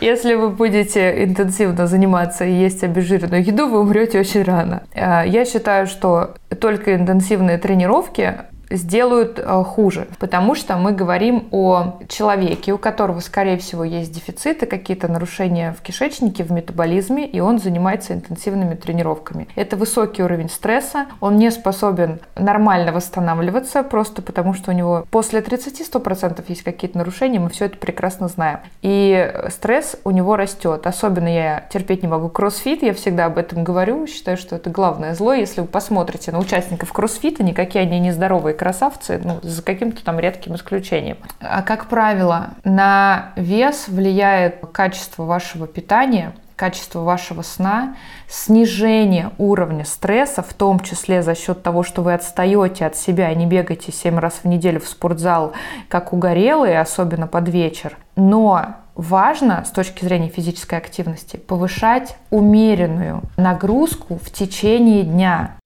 Если вы будете интенсивно заниматься и есть обезжиренную еду, вы умрете очень рано. Э, я считаю, что только интенсивные тренировки сделают э, хуже, потому что мы говорим о человеке, у которого, скорее всего, есть дефициты, какие-то нарушения в кишечнике, в метаболизме, и он занимается интенсивными тренировками. Это высокий уровень стресса, он не способен нормально восстанавливаться, просто потому что у него после 30-100% есть какие-то нарушения, мы все это прекрасно знаем. И стресс у него растет. Особенно я терпеть не могу кроссфит, я всегда об этом говорю, считаю, что это главное зло. Если вы посмотрите на участников кроссфита, никакие они не здоровые красавцы, ну, за каким-то там редким исключением. А как правило, на вес влияет качество вашего питания, качество вашего сна, снижение уровня стресса, в том числе за счет того, что вы отстаете от себя и не бегаете 7 раз в неделю в спортзал, как угорелые, особенно под вечер. Но важно с точки зрения физической активности повышать умеренную нагрузку в течение дня.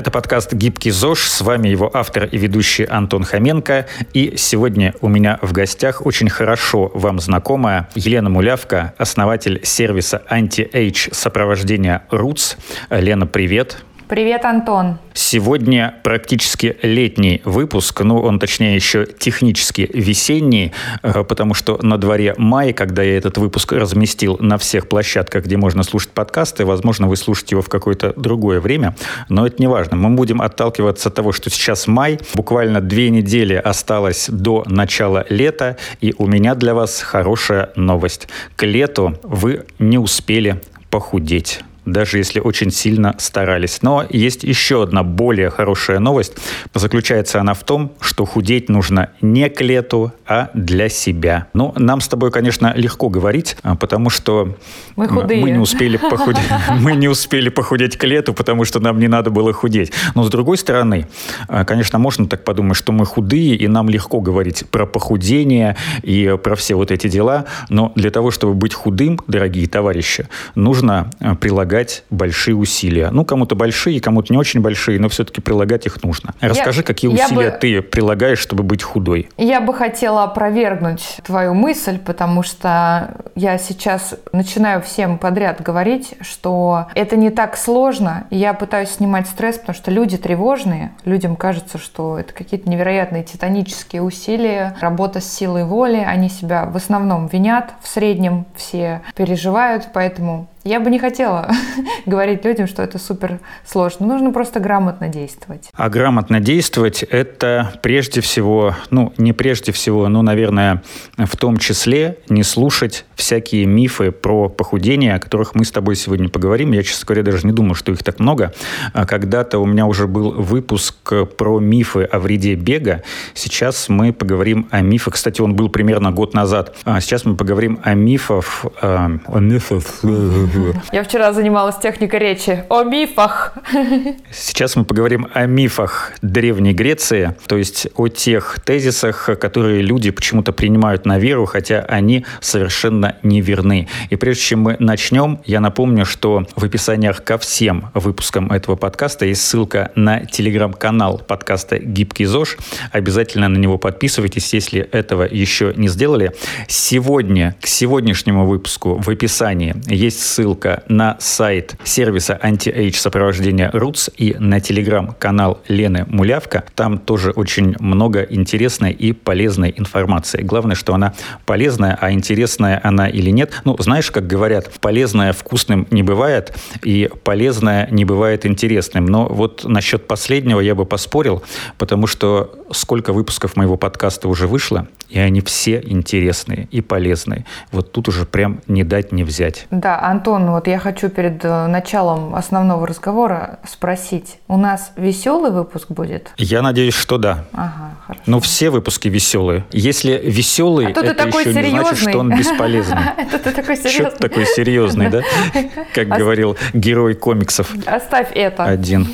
Это подкаст «Гибкий ЗОЖ». С вами его автор и ведущий Антон Хоменко. И сегодня у меня в гостях очень хорошо вам знакомая Елена Мулявка, основатель сервиса anti-age сопровождения Roots. Лена, привет. Привет, Антон. Сегодня практически летний выпуск, ну, он точнее еще технически весенний, э, потому что на дворе май, когда я этот выпуск разместил на всех площадках, где можно слушать подкасты, возможно, вы слушаете его в какое-то другое время, но это не важно. Мы будем отталкиваться от того, что сейчас май, буквально две недели осталось до начала лета, и у меня для вас хорошая новость. К лету вы не успели похудеть даже если очень сильно старались. Но есть еще одна более хорошая новость. Заключается она в том, что худеть нужно не к лету, а для себя. Ну, нам с тобой, конечно, легко говорить, а, потому что мы, худые. мы не успели похудеть. Мы не успели похудеть к лету, потому что нам не надо было худеть. Но с другой стороны, а, конечно, можно так подумать, что мы худые, и нам легко говорить про похудение и про все вот эти дела. Но для того, чтобы быть худым, дорогие товарищи, нужно а, прилагать прилагать большие усилия. Ну, кому-то большие, кому-то не очень большие, но все-таки прилагать их нужно. Расскажи, я, какие усилия бы, ты прилагаешь, чтобы быть худой? Я бы хотела опровергнуть твою мысль, потому что я сейчас начинаю всем подряд говорить, что это не так сложно. Я пытаюсь снимать стресс, потому что люди тревожные. Людям кажется, что это какие-то невероятные титанические усилия, работа с силой воли. Они себя в основном винят, в среднем все переживают, поэтому я бы не хотела говорить людям, что это супер сложно. Нужно просто грамотно действовать. А грамотно действовать – это прежде всего, ну, не прежде всего, но, наверное, в том числе не слушать всякие мифы про похудение, о которых мы с тобой сегодня поговорим. Я, честно говоря, даже не думаю, что их так много. А когда-то у меня уже был выпуск про мифы о вреде бега. Сейчас мы поговорим о мифах. Кстати, он был примерно год назад. А сейчас мы поговорим о мифах, о мифах я вчера занималась техникой речи о мифах. Сейчас мы поговорим о мифах Древней Греции, то есть о тех тезисах, которые люди почему-то принимают на веру, хотя они совершенно неверны. И прежде чем мы начнем, я напомню, что в описаниях ко всем выпускам этого подкаста есть ссылка на телеграм-канал подкаста «Гибкий ЗОЖ». Обязательно на него подписывайтесь, если этого еще не сделали. Сегодня, к сегодняшнему выпуску в описании есть ссылка ссылка на сайт сервиса anti-age сопровождения Roots и на телеграм-канал Лены Мулявка. Там тоже очень много интересной и полезной информации. Главное, что она полезная, а интересная она или нет. Ну, знаешь, как говорят, полезное вкусным не бывает, и полезное не бывает интересным. Но вот насчет последнего я бы поспорил, потому что сколько выпусков моего подкаста уже вышло, и они все интересные и полезные. Вот тут уже прям не дать не взять. Да, Антон, вот я хочу перед э, началом основного разговора спросить. У нас веселый выпуск будет? Я надеюсь, что да. Ага, хорошо. Но все выпуски веселые. Если веселый, а это еще серьезный. не значит, что он бесполезный. Это ты такой серьезный. Что такой серьезный, да? Как говорил герой комиксов. Оставь это. Один.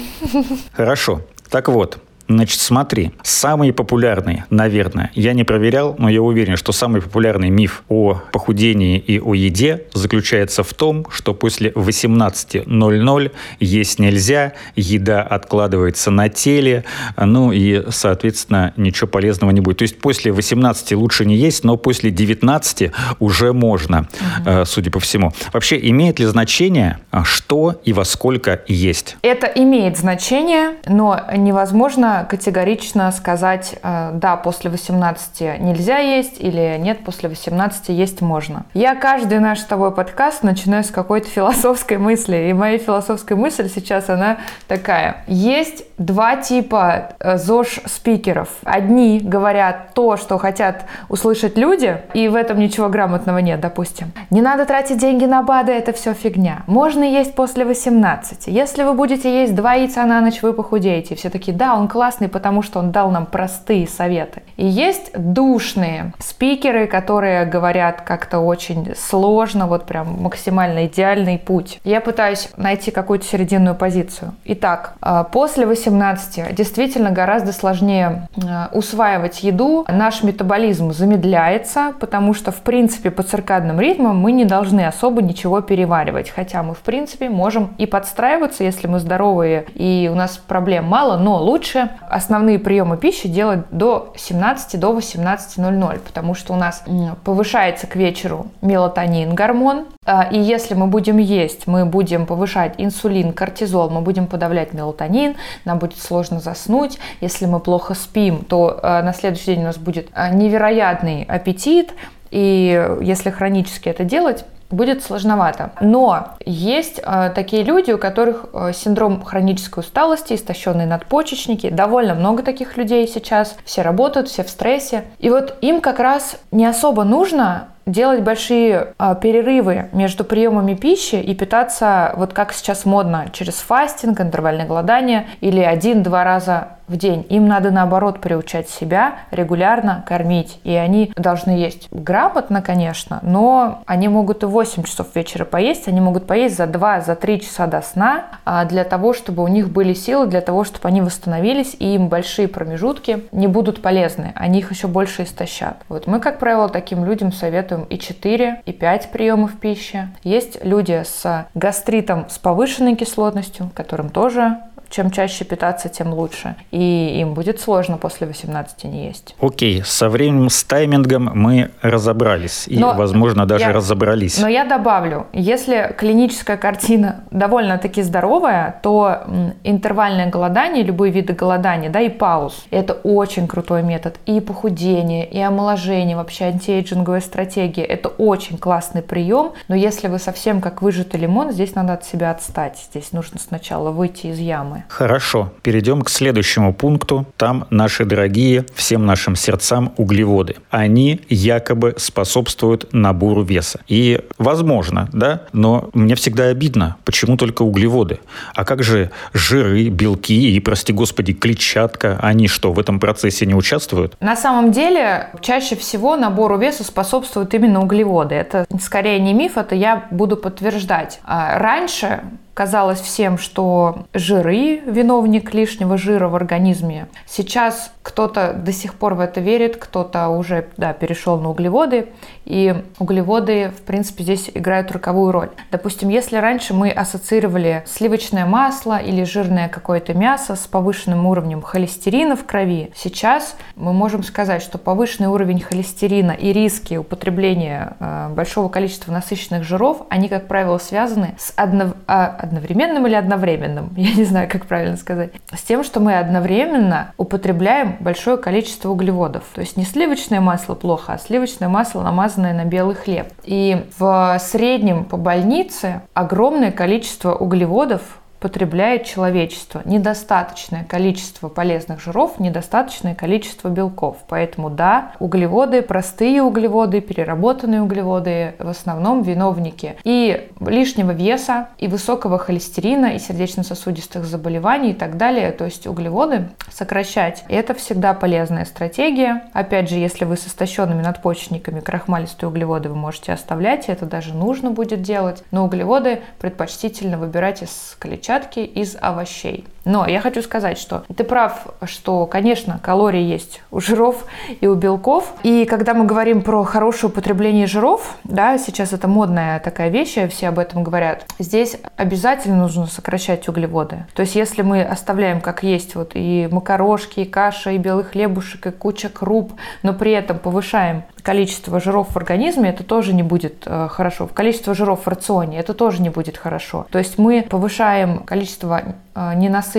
Хорошо. Так вот, Значит, смотри, самый популярный, наверное, я не проверял, но я уверен, что самый популярный миф о похудении и о еде заключается в том, что после 18.00 есть нельзя, еда откладывается на теле, ну и, соответственно, ничего полезного не будет. То есть после 18 лучше не есть, но после 19 уже можно, угу. судя по всему. Вообще, имеет ли значение, что и во сколько есть? Это имеет значение, но невозможно категорично сказать, э, да, после 18 нельзя есть или нет, после 18 есть можно. Я каждый наш с тобой подкаст начинаю с какой-то философской мысли, и моя философская мысль сейчас, она такая. Есть два типа э, ЗОЖ-спикеров. Одни говорят то, что хотят услышать люди, и в этом ничего грамотного нет, допустим. Не надо тратить деньги на БАДы, это все фигня. Можно есть после 18. Если вы будете есть два яйца на ночь, вы похудеете. Все такие, да, он классный, потому что он дал нам простые советы. И есть душные спикеры, которые говорят как-то очень сложно, вот прям максимально идеальный путь. Я пытаюсь найти какую-то серединную позицию. Итак, э, после 18 действительно гораздо сложнее э, усваивать еду. Наш метаболизм замедляется, потому что, в принципе, по циркадным ритмам мы не должны особо ничего переваривать. Хотя мы, в принципе, можем и подстраиваться, если мы здоровые и у нас проблем мало, но лучше основные приемы пищи делать до 17 до 18.00, потому что у нас повышается к вечеру мелатонин, гормон, а, и если мы будем есть, мы будем повышать инсулин, кортизол, мы будем подавлять мелатонин, нам будет сложно заснуть. Если мы плохо спим, то а, на следующий день у нас будет а, невероятный аппетит, и если хронически это делать, будет сложновато. Но есть э, такие люди, у которых э, синдром хронической усталости, истощенные надпочечники. Довольно много таких людей сейчас. Все работают, все в стрессе. И вот им как раз не особо нужно делать большие э, перерывы между приемами пищи и питаться, вот как сейчас модно, через фастинг, интервальное голодание или один-два раза в день. Им надо, наоборот, приучать себя регулярно кормить. И они должны есть грамотно, конечно, но они могут и 8 часов вечера поесть, они могут поесть за 2-3 за 3 часа до сна а для того, чтобы у них были силы, для того, чтобы они восстановились, и им большие промежутки не будут полезны, они их еще больше истощат. Вот мы, как правило, таким людям советуем и 4, и 5 приемов пищи. Есть люди с гастритом с повышенной кислотностью, которым тоже чем чаще питаться, тем лучше. И им будет сложно после 18 не есть. Окей, со временем с таймингом мы разобрались. И, но возможно, даже я, разобрались. Но я добавлю, если клиническая картина довольно-таки здоровая, то интервальное голодание, любые виды голодания, да, и пауз, это очень крутой метод. И похудение, и омоложение, вообще антиэйджинговая стратегия, это очень классный прием. Но если вы совсем как выжатый лимон, здесь надо от себя отстать. Здесь нужно сначала выйти из ямы. Хорошо, перейдем к следующему пункту. Там наши дорогие, всем нашим сердцам углеводы. Они якобы способствуют набору веса. И возможно, да, но мне всегда обидно, почему только углеводы? А как же жиры, белки и, прости господи, клетчатка? Они что, в этом процессе не участвуют? На самом деле, чаще всего набору веса способствуют именно углеводы. Это скорее не миф, это я буду подтверждать. А раньше казалось всем, что жиры – виновник лишнего жира в организме. Сейчас кто-то до сих пор в это верит, кто-то уже да, перешел на углеводы, и углеводы, в принципе, здесь играют роковую роль. Допустим, если раньше мы ассоциировали сливочное масло или жирное какое-то мясо с повышенным уровнем холестерина в крови, сейчас мы можем сказать, что повышенный уровень холестерина и риски употребления э, большого количества насыщенных жиров, они, как правило, связаны с одно, а, одновременным или одновременным, я не знаю, как правильно сказать, с тем, что мы одновременно употребляем большое количество углеводов. То есть не сливочное масло плохо, а сливочное масло, намазанное на белый хлеб. И в среднем по больнице огромное количество углеводов потребляет человечество. Недостаточное количество полезных жиров, недостаточное количество белков. Поэтому да, углеводы, простые углеводы, переработанные углеводы в основном виновники и лишнего веса, и высокого холестерина, и сердечно-сосудистых заболеваний и так далее. То есть углеводы сокращать. Это всегда полезная стратегия. Опять же, если вы с истощенными надпочечниками крахмалистые углеводы вы можете оставлять, это даже нужно будет делать. Но углеводы предпочтительно выбирать из клетчатки клетчатки из овощей. Но я хочу сказать, что ты прав, что, конечно, калории есть у жиров и у белков. И когда мы говорим про хорошее употребление жиров, да, сейчас это модная такая вещь, все об этом говорят, здесь обязательно нужно сокращать углеводы. То есть если мы оставляем как есть вот и макарошки, и каша, и белый хлебушек, и куча круп, но при этом повышаем количество жиров в организме, это тоже не будет э, хорошо. Количество жиров в рационе это тоже не будет хорошо. То есть мы повышаем количество э, ненасыщенных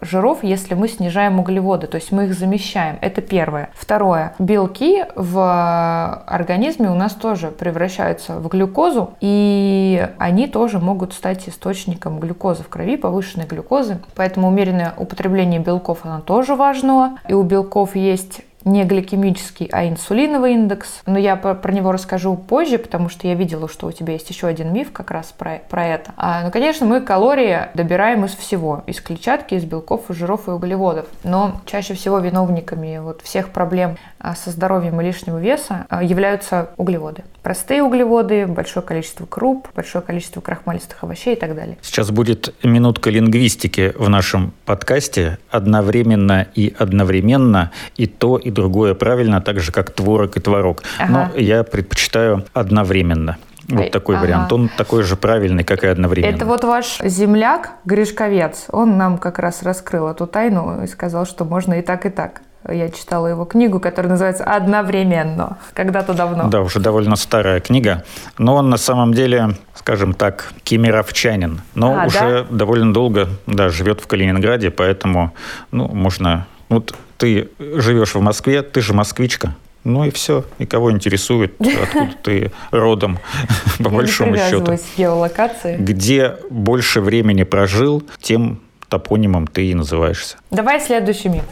жиров, если мы снижаем углеводы, то есть мы их замещаем. Это первое. Второе. Белки в организме у нас тоже превращаются в глюкозу, и они тоже могут стать источником глюкозы в крови, повышенной глюкозы. Поэтому умеренное употребление белков, оно тоже важно. И у белков есть не гликемический, а инсулиновый индекс. Но я про, про него расскажу позже, потому что я видела, что у тебя есть еще один миф как раз про, про это. А, ну, конечно, мы калории добираем из всего. Из клетчатки, из белков, из жиров и углеводов. Но чаще всего виновниками вот всех проблем а, со здоровьем и лишнего веса а, являются углеводы. Простые углеводы, большое количество круп, большое количество крахмалистых овощей и так далее. Сейчас будет минутка лингвистики в нашем подкасте. Одновременно и одновременно и то, и другое правильно, так же, как творог и творог. Ага. Но я предпочитаю одновременно. Вот такой ага. вариант. Он такой же правильный, как и одновременно. Это вот ваш земляк Гришковец. Он нам как раз раскрыл эту тайну и сказал, что можно и так, и так. Я читала его книгу, которая называется «Одновременно», когда-то давно. Да, уже довольно старая книга. Но он на самом деле, скажем так, кемеровчанин. Но а, уже да? довольно долго да, живет в Калининграде, поэтому ну, можно... Вот ты живешь в Москве, ты же москвичка. Ну и все. И кого интересует, откуда ты родом, по большому счету. геолокации. Где больше времени прожил, тем топонимом ты и называешься. Давай следующий миф.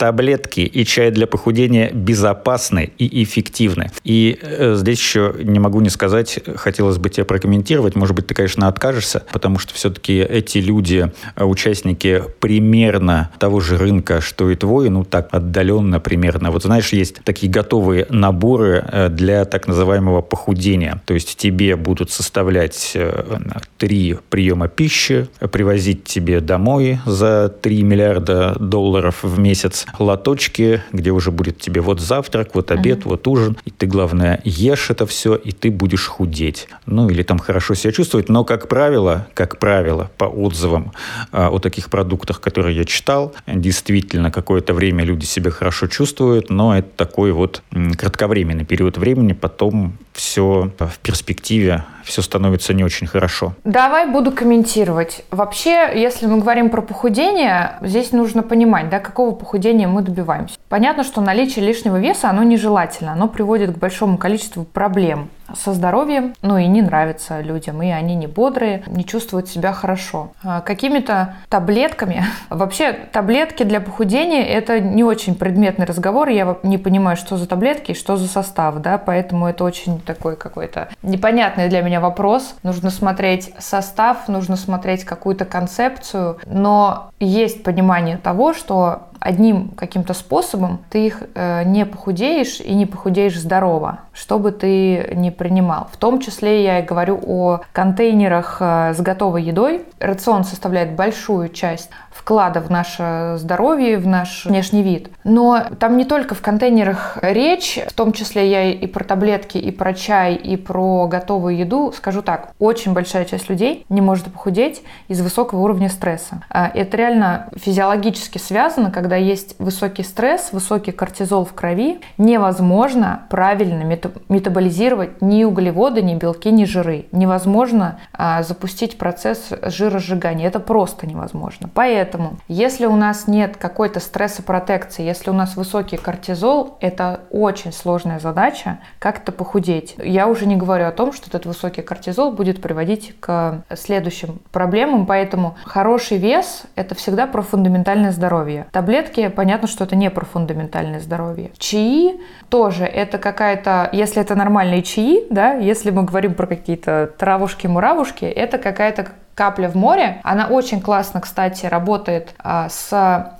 Таблетки и чай для похудения безопасны и эффективны. И э, здесь еще не могу не сказать, хотелось бы тебя прокомментировать, может быть, ты, конечно, откажешься, потому что все-таки эти люди, э, участники примерно того же рынка, что и твой, ну так отдаленно примерно. Вот знаешь, есть такие готовые наборы э, для так называемого похудения. То есть тебе будут составлять э, три приема пищи, привозить тебе домой за 3 миллиарда долларов в месяц, лоточки, где уже будет тебе вот завтрак, вот обед, uh-huh. вот ужин, и ты, главное, ешь это все, и ты будешь худеть. Ну, или там хорошо себя чувствовать, но, как правило, как правило, по отзывам э, о таких продуктах, которые я читал, действительно, какое-то время люди себя хорошо чувствуют, но это такой вот м, кратковременный период времени, потом все в перспективе все становится не очень хорошо. Давай буду комментировать. Вообще, если мы говорим про похудение, здесь нужно понимать, да, какого похудения мы добиваемся. Понятно, что наличие лишнего веса, оно нежелательно, оно приводит к большому количеству проблем со здоровьем, ну и не нравится людям, и они не бодрые, не чувствуют себя хорошо. А какими-то таблетками, вообще таблетки для похудения это не очень предметный разговор, я не понимаю, что за таблетки и что за состав, да, поэтому это очень такой какой-то непонятный для меня вопрос. Нужно смотреть состав, нужно смотреть какую-то концепцию, но есть понимание того, что одним каким-то способом ты их э, не похудеешь и не похудеешь здорово, что бы ты ни принимал. В том числе я и говорю о контейнерах э, с готовой едой. Рацион составляет большую часть вклада в наше здоровье, в наш внешний вид. Но там не только в контейнерах речь, в том числе я и про таблетки, и про чай, и про готовую еду. Скажу так, очень большая часть людей не может похудеть из высокого уровня стресса. А это реально физиологически связано, когда есть высокий стресс, высокий кортизол в крови, невозможно правильно метаболизировать ни углеводы, ни белки, ни жиры. Невозможно а, запустить процесс жиросжигания. Это просто невозможно. Поэтому Поэтому, если у нас нет какой-то стрессопротекции, если у нас высокий кортизол, это очень сложная задача как-то похудеть. Я уже не говорю о том, что этот высокий кортизол будет приводить к следующим проблемам, поэтому хороший вес – это всегда про фундаментальное здоровье. Таблетки, понятно, что это не про фундаментальное здоровье. Чаи тоже это какая-то, если это нормальные чаи, да, если мы говорим про какие-то травушки-муравушки, это какая-то капля в море. Она очень классно, кстати, работает а, с,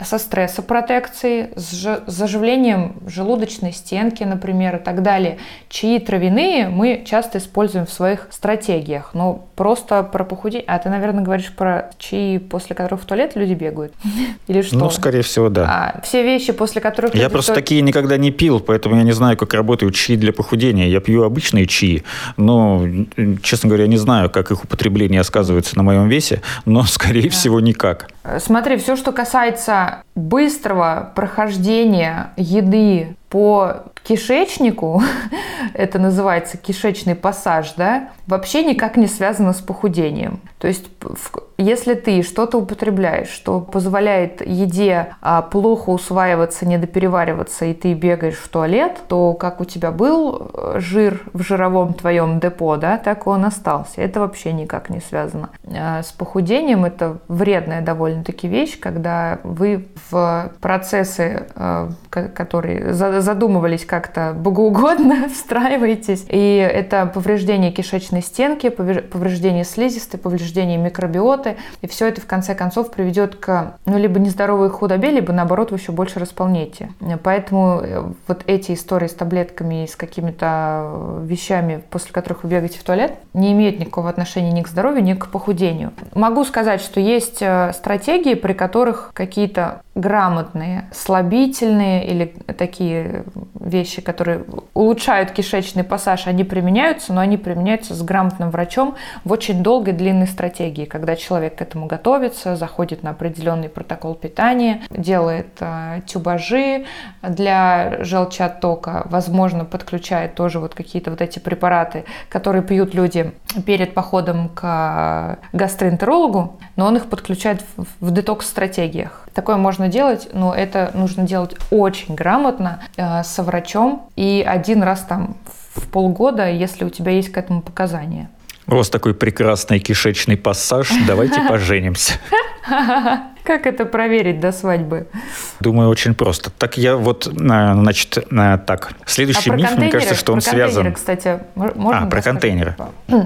со стрессопротекцией, с заживлением желудочной стенки, например, и так далее. Чаи травяные мы часто используем в своих стратегиях. Но просто про похудение... А ты, наверное, говоришь про чаи, после которых в туалет люди бегают? Или что? Ну, скорее всего, да. А, все вещи, после которых... Я просто туалет... такие никогда не пил, поэтому я не знаю, как работают чаи для похудения. Я пью обычные чаи, но, честно говоря, не знаю, как их употребление сказывается на моем весе, но, скорее да. всего, никак. Смотри, все, что касается быстрого прохождения еды по кишечнику, это называется кишечный пассаж, да, вообще никак не связано с похудением. То есть, если ты что-то употребляешь, что позволяет еде а, плохо усваиваться, недоперевариваться, и ты бегаешь в туалет, то как у тебя был э, жир в жировом твоем депо, да, так он остался. Это вообще никак не связано. А с похудением это вредная довольно-таки вещь, когда вы в процессы, а, которые задумывались как-то богоугодно, встраиваетесь, и это повреждение кишечной стенки, повреждение слизистой, повреждение микробиоты, и все это в конце концов приведет к, ну, либо нездоровой худобе, либо наоборот вы еще больше располнете. Поэтому э, вот эти истории с таблетками и с какими-то вещами, после которых вы бегаете в туалет, не имеют никакого отношения ни к здоровью, ни к похудению. Могу сказать, что есть э, стратегии, при которых какие-то грамотные, слабительные или такие вещи, которые улучшают кишечный пассаж, они применяются, но они применяются с грамотным врачом в очень долгой длинной стратегии, когда человек к этому готовится, заходит на определенный протокол питания, делает э, тюбажи для желчи оттока, возможно, подключает тоже вот какие-то вот эти препараты, которые пьют люди перед походом к гастроэнтерологу, но он их подключает в, в детокс-стратегиях. Такое можно делать, но это нужно делать очень грамотно э, со врачом и один раз там в полгода, если у тебя есть к этому показания. У вас такой прекрасный кишечный пассаж. Давайте поженимся. Как это проверить до свадьбы? Думаю, очень просто. Так я вот, э, значит, э, так. Следующий а миф, мне кажется, что он про связан... кстати, можно А, про контейнеры.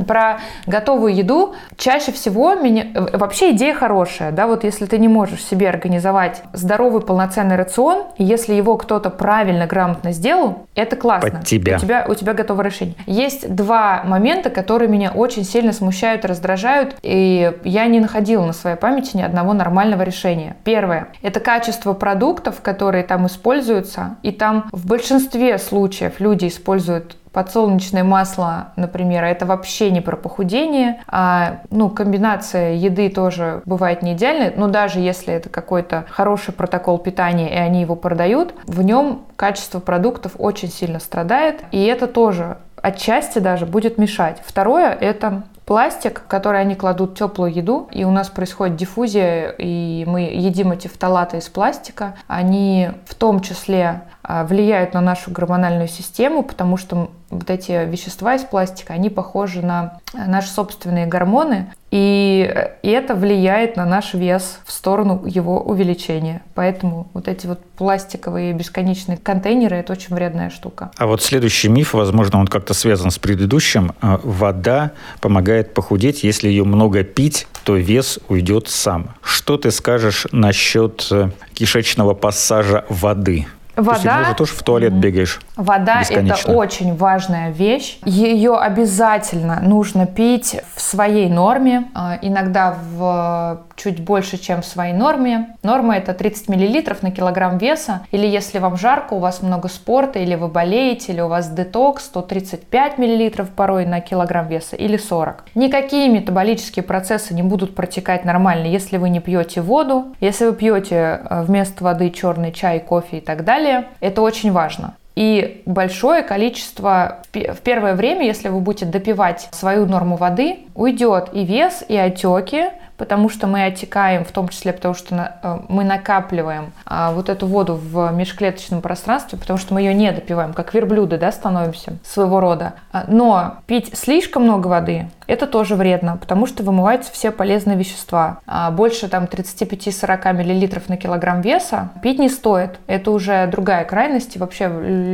Про готовую еду. Чаще всего меня... Э, вообще идея хорошая, да, вот если ты не можешь себе организовать здоровый полноценный рацион, если его кто-то правильно, грамотно сделал, это классно. Под тебя. У тебя, у тебя готово решение. Есть два момента, которые меня очень сильно смущают раздражают, и я не находила на своей памяти ни одного нормального решения. Первое – это качество продуктов, которые там используются, и там в большинстве случаев люди используют подсолнечное масло, например, это вообще не про похудение, а ну, комбинация еды тоже бывает не идеальной, но даже если это какой-то хороший протокол питания и они его продают, в нем качество продуктов очень сильно страдает, и это тоже отчасти даже будет мешать. Второе – это пластик, в который они кладут теплую еду, и у нас происходит диффузия, и мы едим эти фталаты из пластика. Они в том числе влияют на нашу гормональную систему, потому что вот эти вещества из пластика, они похожи на наши собственные гормоны, и, и это влияет на наш вес в сторону его увеличения. Поэтому вот эти вот пластиковые бесконечные контейнеры – это очень вредная штука. А вот следующий миф, возможно, он как-то связан с предыдущим. А, вода помогает похудеть. Если ее много пить, то вес уйдет сам. Что ты скажешь насчет э, кишечного пассажа воды? Вода. Ты же тоже в туалет бегаешь. Вода это очень важная вещь. Ее обязательно нужно пить в своей норме, а, иногда в чуть больше, чем в своей норме. Норма это 30 мл на килограмм веса. Или если вам жарко, у вас много спорта, или вы болеете, или у вас детокс, то 35 мл порой на килограмм веса или 40. Никакие метаболические процессы не будут протекать нормально, если вы не пьете воду, если вы пьете э, вместо воды черный чай, кофе и так далее. Это очень важно. И большое количество, в первое время, если вы будете допивать свою норму воды, уйдет и вес, и отеки, потому что мы отекаем, в том числе потому что э, мы накапливаем а, вот эту воду в межклеточном пространстве, потому что мы ее не допиваем, как верблюды, да, становимся своего рода. А, но пить слишком много воды, Это тоже вредно, потому что вымываются все полезные вещества. А больше там 35-40 мл на килограмм веса пить не стоит. Это уже другая крайность. И вообще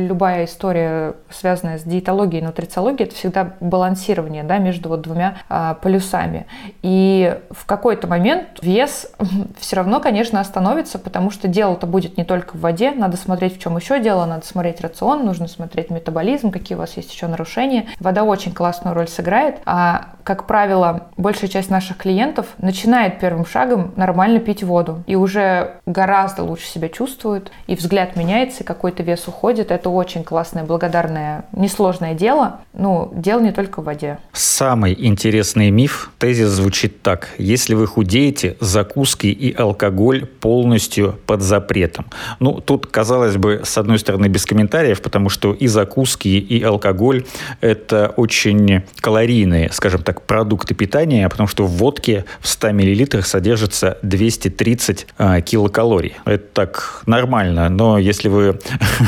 любая история, связанная с диетологией и нутрициологией, это всегда балансирование да, между вот двумя а, полюсами. И в какой-то момент вес все равно, конечно, остановится, потому что дело-то будет не только в воде. Надо смотреть, в чем еще дело. Надо смотреть рацион, нужно смотреть метаболизм, какие у вас есть еще нарушения. Вода очень классную роль сыграет. А, как правило, большая часть наших клиентов начинает первым шагом нормально пить воду. И уже гораздо лучше себя чувствует. И взгляд меняется, и какой-то вес уходит. Это очень классное, благодарное, несложное дело. Ну, дело не только в воде. Самый интересный миф, тезис звучит так. Если вы худеете, закуски и алкоголь полностью под запретом. Ну, тут, казалось бы, с одной стороны, без комментариев, потому что и закуски, и алкоголь – это очень калорийные, скажем так, продукты питания, потому что в водке в 100 мл содержится 230 а, килокалорий. Это так нормально, но если вы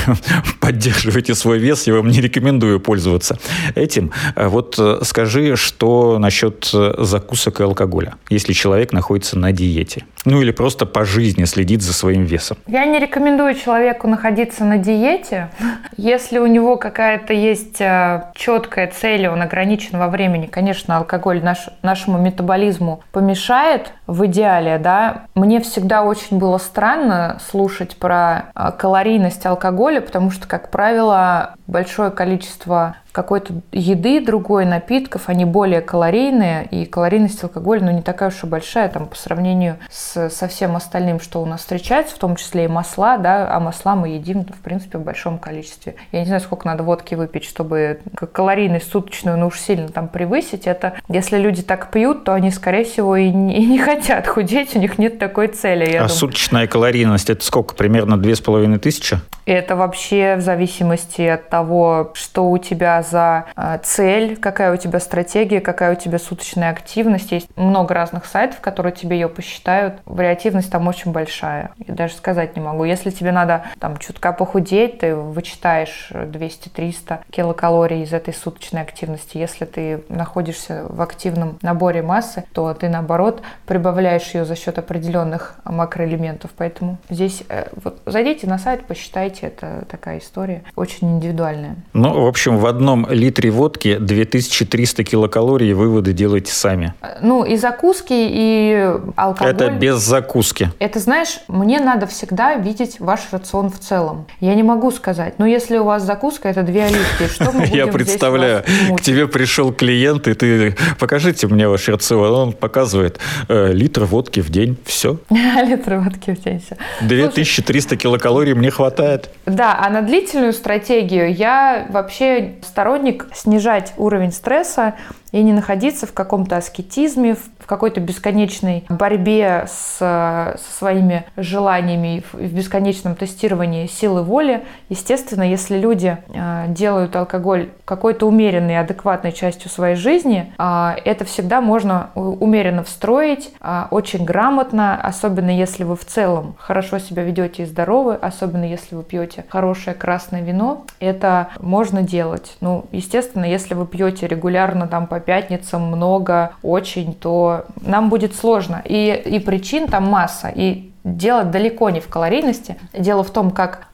поддерживаете свой вес, я вам не рекомендую пользоваться этим. А вот э, скажи, что насчет э, закусок и алкоголя, если человек находится на диете? Ну или просто по жизни следит за своим весом. Я не рекомендую человеку находиться на диете. Если у него какая-то есть э, четкая цель, он ограничен во времени, конечно, алкоголь наш, нашему метаболизму помешает в идеале, да. Мне всегда очень было странно слушать про э, калорийность алкоголя, потому что, как правило, большое количество какой-то еды, другой напитков, они более калорийные, и калорийность алкоголя, ну, не такая уж и большая, там, по сравнению с, со всем остальным, что у нас встречается, в том числе и масла, да, а масла мы едим, в принципе, в большом количестве. Я не знаю, сколько надо водки выпить, чтобы калорийность суточную, ну, уж сильно там превысить. Это, если люди так пьют, то они, скорее всего, и не, и не хотят худеть, у них нет такой цели. а думаю. суточная калорийность, это сколько? Примерно две с половиной тысячи? Это вообще в зависимости от того, что у тебя за а, цель, какая у тебя стратегия, какая у тебя суточная активность. Есть много разных сайтов, которые тебе ее посчитают. Вариативность там очень большая. Я даже сказать не могу. Если тебе надо там чутка похудеть, ты вычитаешь 200-300 килокалорий из этой суточной активности. Если ты находишься в активном наборе массы, то ты наоборот прибавляешь ее за счет определенных макроэлементов. Поэтому здесь э, вот зайдите на сайт, посчитайте это такая история очень индивидуальная. Ну, в общем, в одном литре водки 2300 килокалорий выводы делаете сами. Ну, и закуски, и алкоголь. Это без закуски. Это, знаешь, мне надо всегда видеть ваш рацион в целом. Я не могу сказать, ну, если у вас закуска, это две оливки, что мы Я представляю, к тебе пришел клиент, и ты, покажите мне ваш рацион. Он показывает э, литр водки в день, все. Литр водки в день, все. 2300 килокалорий мне хватает. Да, а на длительную стратегию я вообще сторонник снижать уровень стресса и не находиться в каком-то аскетизме, в какой-то бесконечной борьбе с, со своими желаниями, в бесконечном тестировании силы воли. Естественно, если люди э, делают алкоголь какой-то умеренной, адекватной частью своей жизни, э, это всегда можно умеренно встроить, э, очень грамотно, особенно если вы в целом хорошо себя ведете и здоровы, особенно если вы пьете хорошее красное вино, это можно делать. Ну, естественно, если вы пьете регулярно там по пятницам много, очень, то нам будет сложно. И, и причин там масса. И дело далеко не в калорийности. Дело в том, как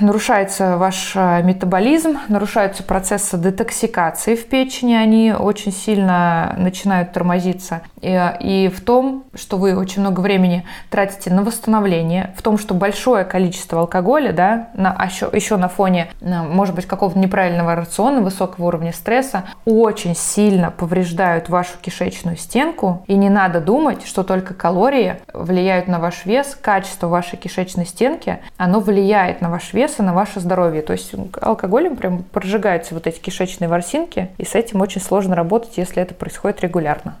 нарушается ваш э, метаболизм, нарушаются процессы детоксикации в печени, они очень сильно начинают тормозиться. И, и в том, что вы очень много времени тратите на восстановление, в том, что большое количество алкоголя, да, на, а еще, еще на фоне, может быть, какого-то неправильного рациона, высокого уровня стресса, очень сильно повреждают вашу кишечную стенку. И не надо думать, что только калории влияют на ваш вес, качество вашей кишечной стенки, оно влияет на ваш вес и на ваше здоровье. То есть алкоголем прям прожигаются вот эти кишечные ворсинки, и с этим очень сложно работать, если это происходит регулярно.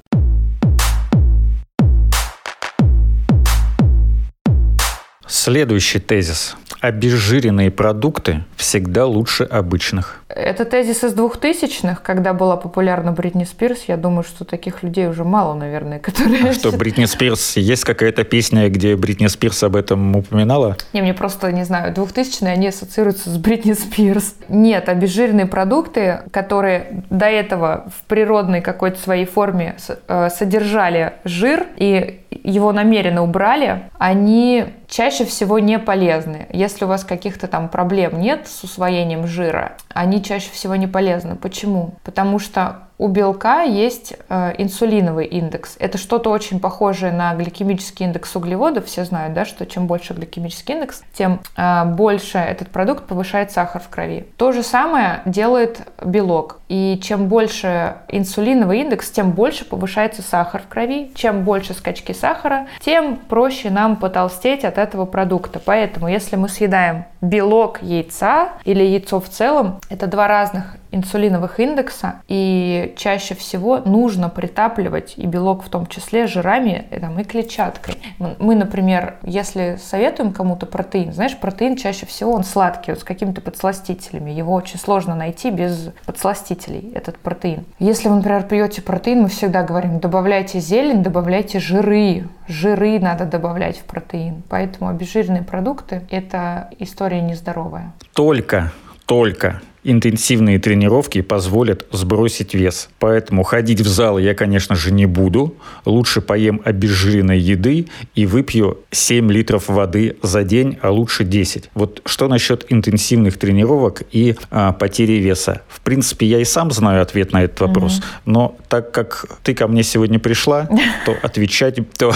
Следующий тезис. Обезжиренные продукты всегда лучше обычных. Это тезис из двухтысячных, когда была популярна Бритни Спирс. Я думаю, что таких людей уже мало, наверное, которые... А что, Бритни Спирс, есть какая-то песня, где Бритни Спирс об этом упоминала? Не, мне просто, не знаю, двухтысячные, они ассоциируются с Бритни Спирс. Нет, обезжиренные продукты, которые до этого в природной какой-то своей форме э, содержали жир и его намеренно убрали, они чаще всего не полезны. Если у вас каких-то там проблем нет с усвоением жира, они чаще всего не полезны. Почему? Потому что у белка есть э, инсулиновый индекс. Это что-то очень похожее на гликемический индекс углеводов. Все знают, да, что чем больше гликемический индекс, тем э, больше этот продукт повышает сахар в крови. То же самое делает белок. И чем больше инсулиновый индекс, тем больше повышается сахар в крови. Чем больше скачки сахара, тем проще нам потолстеть от этого продукта. Поэтому, если мы съедаем белок яйца или яйцо в целом, это два разных инсулиновых индекса, и чаще всего нужно притапливать и белок в том числе жирами и, там, и клетчаткой. Мы, например, если советуем кому-то протеин, знаешь, протеин чаще всего он сладкий, вот с какими-то подсластителями. Его очень сложно найти без подсластителей, этот протеин. Если вы, например, пьете протеин, мы всегда говорим, добавляйте зелень, добавляйте жиры. Жиры надо добавлять в протеин. Поэтому обезжиренные продукты – это история нездоровая. Только, только интенсивные тренировки позволят сбросить вес. Поэтому ходить в зал я, конечно же, не буду. Лучше поем обезжиренной еды и выпью 7 литров воды за день, а лучше 10. Вот что насчет интенсивных тренировок и а, потери веса? В принципе, я и сам знаю ответ на этот вопрос. Угу. Но так как ты ко мне сегодня пришла, то отвечать, то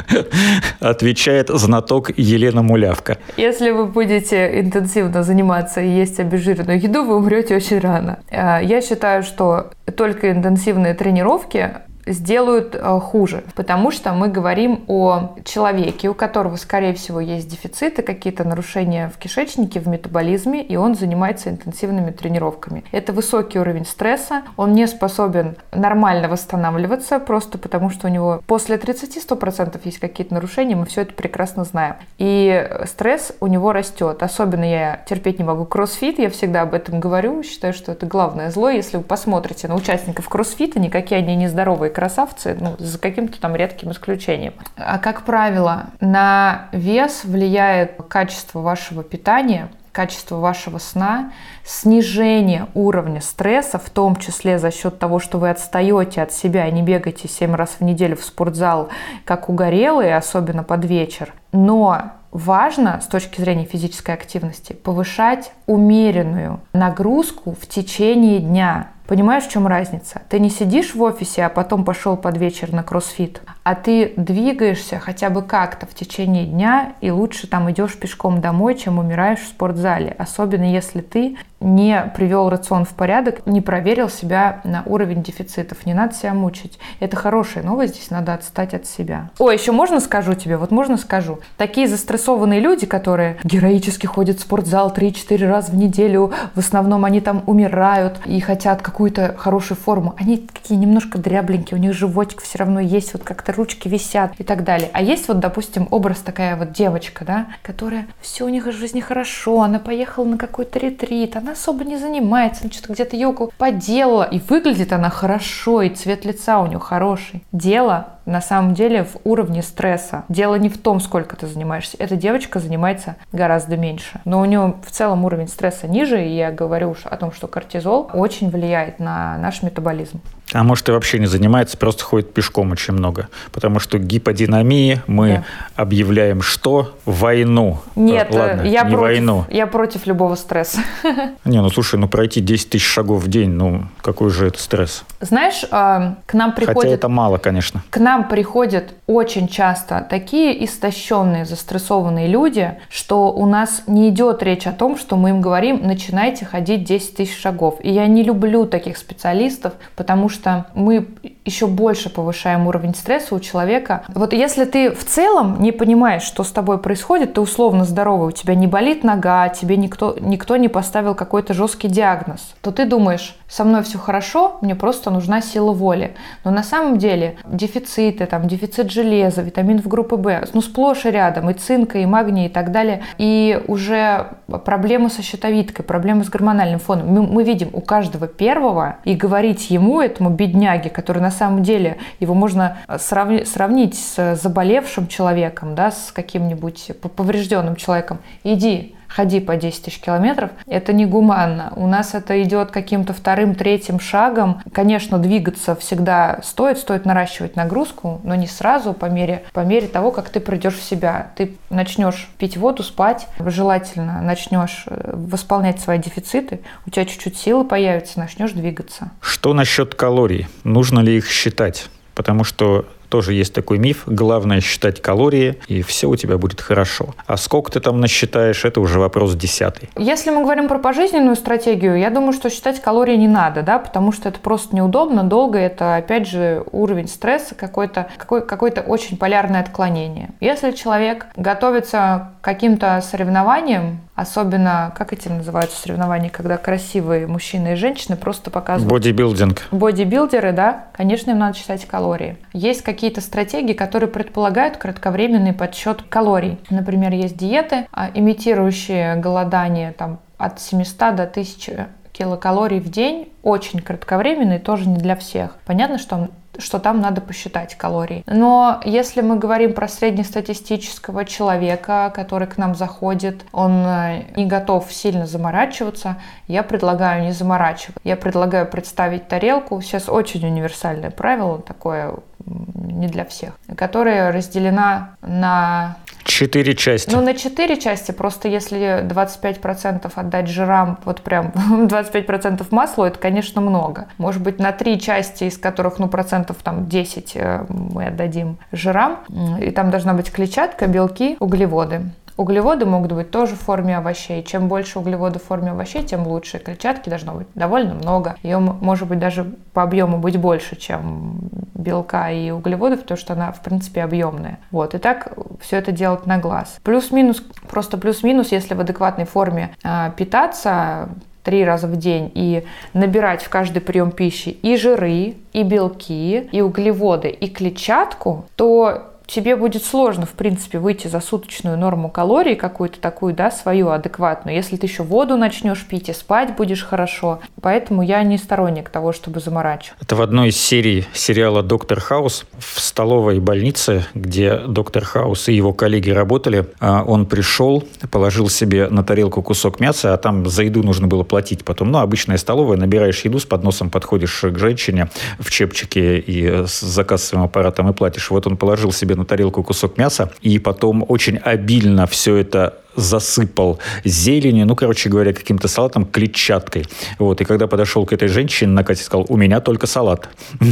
отвечает знаток Елена Мулявка. Если вы будете интенсивно заниматься и есть обезжиренную еду, вы умрете очень рано. А, я считаю, что только интенсивные тренировки сделают э, хуже, потому что мы говорим о человеке, у которого, скорее всего, есть дефициты, какие-то нарушения в кишечнике, в метаболизме, и он занимается интенсивными тренировками. Это высокий уровень стресса, он не способен нормально восстанавливаться, просто потому что у него после 30-100% есть какие-то нарушения, мы все это прекрасно знаем. И стресс у него растет. Особенно я терпеть не могу кроссфит, я всегда об этом говорю, считаю, что это главное зло. Если вы посмотрите на участников кроссфита, никакие они не здоровые красавцы, ну, за каким-то там редким исключением. А как правило, на вес влияет качество вашего питания, качество вашего сна, снижение уровня стресса, в том числе за счет того, что вы отстаете от себя и не бегаете 7 раз в неделю в спортзал, как угорелые, особенно под вечер. Но важно с точки зрения физической активности повышать умеренную нагрузку в течение дня. Понимаешь, в чем разница? Ты не сидишь в офисе, а потом пошел под вечер на кроссфит, а ты двигаешься хотя бы как-то в течение дня, и лучше там идешь пешком домой, чем умираешь в спортзале. Особенно если ты не привел рацион в порядок, не проверил себя на уровень дефицитов. Не надо себя мучить. Это хорошая новость, здесь надо отстать от себя. О, еще можно скажу тебе? Вот можно скажу. Такие застрессованные люди, которые героически ходят в спортзал 3-4 раза в неделю, в основном они там умирают и хотят какую какую-то хорошую форму. Они такие немножко дрябленькие, у них животик все равно есть, вот как-то ручки висят и так далее. А есть вот, допустим, образ такая вот девочка, да, которая все у них в жизни хорошо, она поехала на какой-то ретрит, она особо не занимается, она что-то где-то йогу поделала, и выглядит она хорошо, и цвет лица у нее хороший. Дело на самом деле в уровне стресса. Дело не в том, сколько ты занимаешься. Эта девочка занимается гораздо меньше. Но у нее в целом уровень стресса ниже, и я говорю о том, что кортизол очень влияет на наш метаболизм. А может и вообще не занимается, просто ходит пешком очень много. Потому что гиподинамии мы да. объявляем что? Войну. Нет, Ладно, я, не против, войну. я против любого стресса. Не, ну слушай, ну пройти 10 тысяч шагов в день, ну какой же это стресс? Знаешь, а, к нам приходят... Хотя это мало, конечно. К нам приходят очень часто такие истощенные, застрессованные люди, что у нас не идет речь о том, что мы им говорим, начинайте ходить 10 тысяч шагов. И я не люблю таких специалистов, потому что что мы еще больше повышаем уровень стресса у человека. Вот если ты в целом не понимаешь, что с тобой происходит, ты условно здоровый, у тебя не болит нога, тебе никто, никто не поставил какой-то жесткий диагноз, то ты думаешь, со мной все хорошо, мне просто нужна сила воли. Но на самом деле дефициты, там, дефицит железа, витаминов группы В, ну, сплошь и рядом, и цинка, и магния, и так далее. И уже проблемы со щитовидкой, проблемы с гормональным фоном. Мы, мы видим у каждого первого, и говорить ему, этому бедняге, который на самом деле, его можно сравни, сравнить с заболевшим человеком, да, с каким-нибудь поврежденным человеком, иди, ходи по 10 тысяч километров, это негуманно. У нас это идет каким-то вторым, третьим шагом. Конечно, двигаться всегда стоит, стоит наращивать нагрузку, но не сразу, по мере, по мере того, как ты придешь в себя. Ты начнешь пить воду, спать, желательно начнешь э, восполнять свои дефициты, у тебя чуть-чуть силы появится, начнешь двигаться. Что насчет калорий? Нужно ли их считать? Потому что тоже есть такой миф. Главное считать калории, и все у тебя будет хорошо. А сколько ты там насчитаешь, это уже вопрос десятый. Если мы говорим про пожизненную стратегию, я думаю, что считать калории не надо, да, потому что это просто неудобно, долго, это, опять же, уровень стресса, какой-то какой, какое-то очень полярное отклонение. Если человек готовится каким-то соревнованиям, особенно, как эти называются соревнования, когда красивые мужчины и женщины просто показывают... Бодибилдинг. Бодибилдеры, да, конечно, им надо считать калории. Есть какие-то стратегии, которые предполагают кратковременный подсчет калорий. Например, есть диеты, а, имитирующие голодание там, от 700 до 1000 килокалорий в день, очень кратковременный, тоже не для всех. Понятно, что что там надо посчитать калории. Но если мы говорим про среднестатистического человека, который к нам заходит, он э, не готов сильно заморачиваться, я предлагаю не заморачиваться. Я предлагаю представить тарелку. Сейчас очень универсальное правило, такое не для всех, которая разделена на Четыре части. Ну, на четыре части. Просто если 25% отдать жирам, вот прям 25% маслу, это, конечно, много. Может быть, на три части, из которых, ну, процентов там 10 э, мы отдадим жирам. И там должна быть клетчатка, белки, углеводы. Углеводы могут быть тоже в форме овощей. Чем больше углеводов в форме овощей, тем лучше. Клетчатки должно быть довольно много. Ее может быть даже по объему быть больше, чем белка и углеводов, потому что она, в принципе, объемная. Вот. И так все это делать на глаз. Плюс-минус, просто плюс-минус, если в адекватной форме э, питаться, три раза в день и набирать в каждый прием пищи и жиры, и белки, и углеводы, и клетчатку, то тебе будет сложно, в принципе, выйти за суточную норму калорий какую-то такую, да, свою адекватную, если ты еще воду начнешь пить и спать будешь хорошо. Поэтому я не сторонник того, чтобы заморачивать. Это в одной из серий сериала «Доктор Хаус» в столовой больнице, где доктор Хаус и его коллеги работали, а, он пришел, положил себе на тарелку кусок мяса, а там за еду нужно было платить потом. Ну, обычная столовая, набираешь еду, с подносом подходишь к женщине в чепчике и с заказываем аппаратом и платишь. Вот он положил себе на тарелку кусок мяса, и потом очень обильно все это засыпал зеленью, ну, короче говоря, каким-то салатом, клетчаткой. Вот, и когда подошел к этой женщине, на Кате сказал, у меня только салат.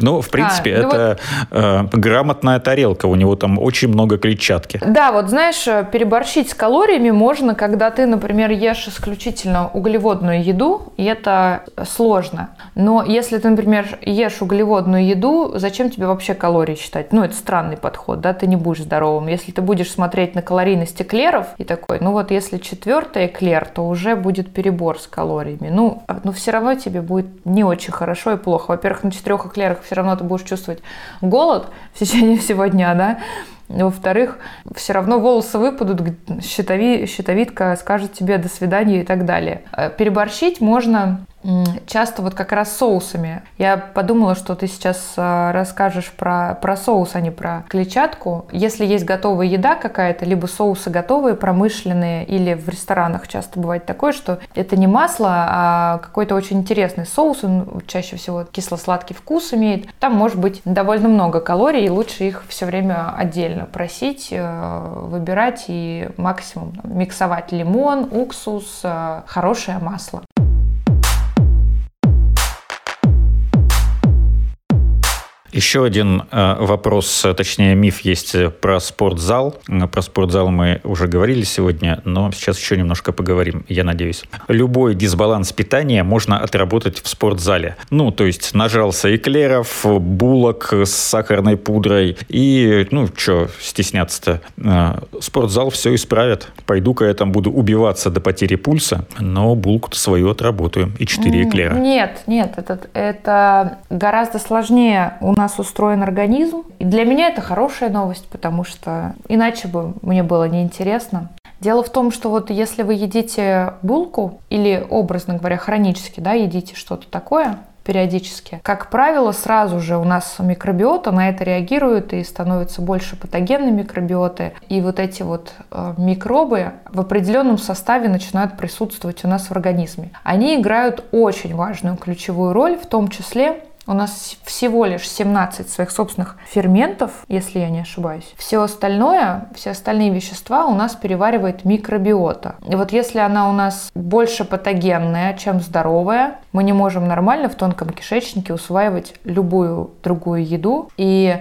Ну, в принципе, а, ну это э, грамотная тарелка, у него там очень много клетчатки. Да, вот знаешь, э, переборщить с калориями можно, когда ты, например, ешь исключительно углеводную еду, и это сложно. Но если ты, например, ешь углеводную еду, зачем тебе вообще калории считать? Ну, это странный подход, да, ты не будешь здоровым. Если ты будешь смотреть на калорийность эклеров и такой, ну вот если четвертый эклер, то уже будет перебор с калориями. Ну, а, но все равно тебе будет не очень хорошо и плохо. Во-первых, на четырех эклерах все равно ты будешь чувствовать голод в течение всего дня, да, во-вторых, все равно волосы выпадут, щитови, щитовидка скажет тебе до свидания и так далее. Э, переборщить можно часто вот как раз соусами. Я подумала, что ты сейчас э, расскажешь про, про соус, а не про клетчатку. Если есть готовая еда какая-то, либо соусы готовые, промышленные, или в ресторанах часто бывает такое, что это не масло, а какой-то очень интересный соус, он чаще всего кисло-сладкий вкус имеет. Там может быть довольно много калорий, и лучше их все время отдельно просить, э, выбирать и максимум миксовать лимон, уксус, э, хорошее масло. Еще один э, вопрос, точнее миф есть про спортзал. Про спортзал мы уже говорили сегодня, но сейчас еще немножко поговорим, я надеюсь. Любой дисбаланс питания можно отработать в спортзале. Ну, то есть нажрался эклеров, булок с сахарной пудрой и, ну, что стесняться-то. Э, спортзал все исправит. Пойду-ка я там буду убиваться до потери пульса, но булку-то свою отработаю и 4 эклера. Нет, нет, это, это гораздо сложнее у нас устроен организм. И для меня это хорошая новость, потому что иначе бы мне было неинтересно. Дело в том, что вот если вы едите булку или, образно говоря, хронически, да, едите что-то такое, периодически. Как правило, сразу же у нас микробиота на это реагирует и становится больше патогенной микробиоты. И вот эти вот э, микробы в определенном составе начинают присутствовать у нас в организме. Они играют очень важную ключевую роль, в том числе у нас всего лишь 17 своих собственных ферментов, если я не ошибаюсь. Все остальное, все остальные вещества у нас переваривает микробиота. И вот если она у нас больше патогенная, чем здоровая, мы не можем нормально в тонком кишечнике усваивать любую другую еду. И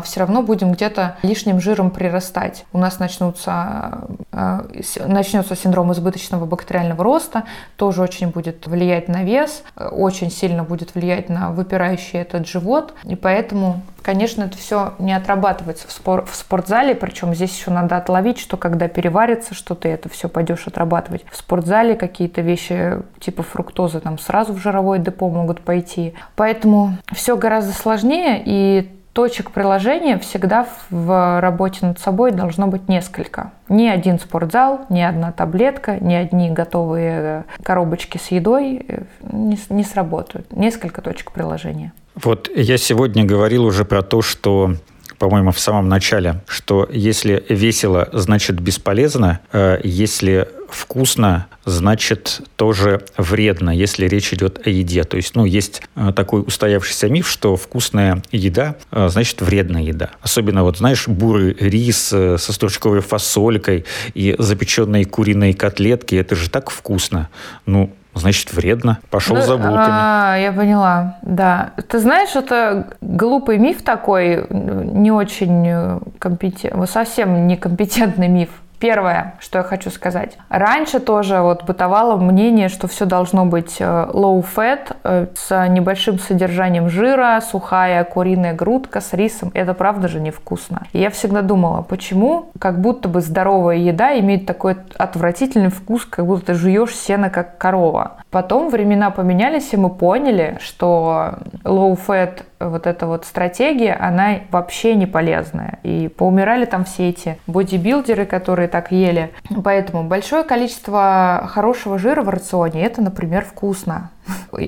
все равно будем где-то лишним жиром прирастать. У нас начнутся, а, начнется синдром избыточного бактериального роста, тоже очень будет влиять на вес, очень сильно будет влиять на выпирающий этот живот. И поэтому Конечно, это все не отрабатывается в, спор в спортзале, причем здесь еще надо отловить, что когда переварится, что ты это все пойдешь отрабатывать. В спортзале какие-то вещи типа фруктозы там сразу в жировое депо могут пойти. Поэтому все гораздо сложнее, и точек приложения всегда в работе над собой должно быть несколько. Ни один спортзал, ни одна таблетка, ни одни готовые э, коробочки с едой э, не, не сработают. Несколько точек приложения. Вот я сегодня говорил уже про то, что по-моему, в самом начале, что если весело, значит бесполезно, э, если вкусно, значит тоже вредно, если речь идет о еде. То есть, ну, есть э, такой устоявшийся миф, что вкусная еда, э, значит вредная еда. Особенно, вот, знаешь, бурый рис со стручковой фасолькой и запеченные куриные котлетки, это же так вкусно. Ну, значит вредно. Пошел ну, за булками. А, я поняла, да. Ты знаешь, это глупый миф такой, не очень компетентный, совсем некомпетентный миф. Первое, что я хочу сказать. Раньше тоже вот бытовало мнение, что все должно быть э, low fat, э, с небольшим содержанием жира, сухая куриная грудка с рисом. Это правда же невкусно. И я всегда думала, почему как будто бы здоровая еда имеет такой отвратительный вкус, как будто ты жуешь сено как корова. Потом времена поменялись, и мы поняли, что low fat вот эта вот стратегия, она вообще не полезная. И поумирали там все эти бодибилдеры, которые так ели. Поэтому большое количество хорошего жира в рационе – это, например, вкусно.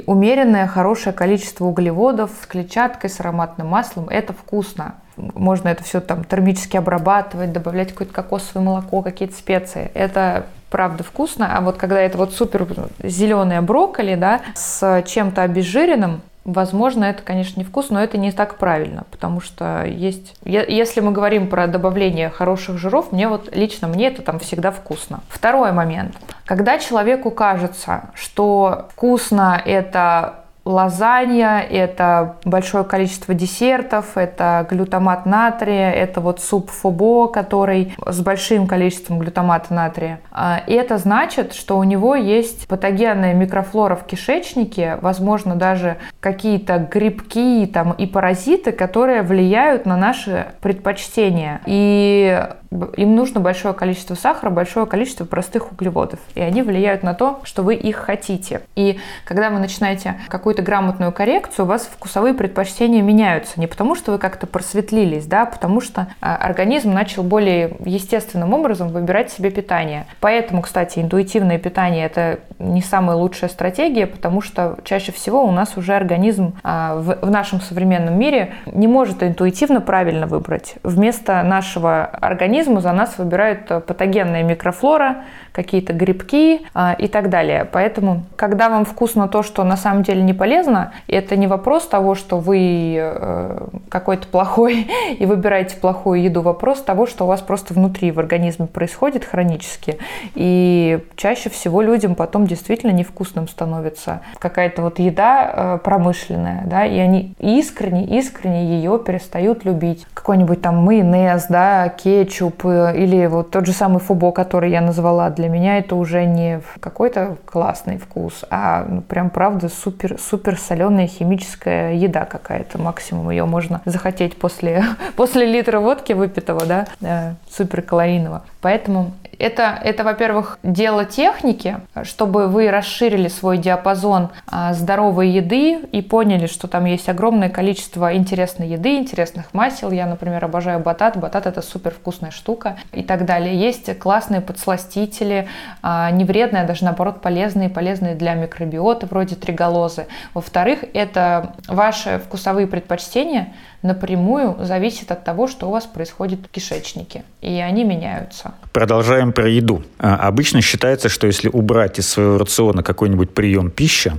Умеренное хорошее количество углеводов с клетчаткой, с ароматным маслом – это вкусно. Можно это все там термически обрабатывать, добавлять какое-то кокосовое молоко, какие-то специи. Это правда вкусно, а вот когда это вот супер зеленое брокколи, да, с чем-то обезжиренным, Возможно, это, конечно, не вкус, но это не так правильно, потому что есть... Если мы говорим про добавление хороших жиров, мне вот лично мне это там всегда вкусно. Второй момент. Когда человеку кажется, что вкусно это лазанья, это большое количество десертов, это глютамат натрия, это вот суп фобо, который с большим количеством глютамата натрия. А, и это значит, что у него есть патогенная микрофлора в кишечнике, возможно, даже какие-то грибки там, и паразиты, которые влияют на наши предпочтения. И им нужно большое количество сахара, большое количество простых углеводов. И они влияют на то, что вы их хотите. И когда вы начинаете какую-то грамотную коррекцию, у вас вкусовые предпочтения меняются. Не потому, что вы как-то просветлились, да, а потому что а, организм начал более естественным образом выбирать себе питание. Поэтому, кстати, интуитивное питание – это не самая лучшая стратегия, потому что чаще всего у нас уже организм а, в нашем современном мире не может интуитивно правильно выбрать. Вместо нашего организма за нас выбирают патогенная микрофлора, какие-то грибки и так далее. Поэтому, когда вам вкусно то, что на самом деле не полезно, это не вопрос того, что вы э, какой-то плохой и выбираете плохую еду, вопрос того, что у вас просто внутри в организме происходит хронически. И чаще всего людям потом действительно невкусным становится какая-то вот еда промышленная, да, и они искренне, искренне ее перестают любить. Какой-нибудь там майонез, да, кетчуп э, или вот тот же самый фубо, который я назвала, для меня это уже не какой-то классный вкус, а ну, прям правда супер, супер соленая химическая еда какая-то, максимум ее можно захотеть после, после литра водки выпитого, да, э, супер калорийного. Поэтому это, это, во-первых, дело техники, чтобы вы расширили свой диапазон а, здоровой еды и поняли, что там есть огромное количество интересной еды, интересных масел. Я, например, обожаю батат. Батат – это супер вкусная штука и так далее. Есть классные подсластители, а, не вредные, а даже наоборот полезные, полезные для микробиота, вроде триголозы. Во-вторых, это ваши вкусовые предпочтения – напрямую зависит от того, что у вас происходит в кишечнике. И они меняются. Продолжаем про еду. А, обычно считается, что если убрать из своего рациона какой-нибудь прием пищи,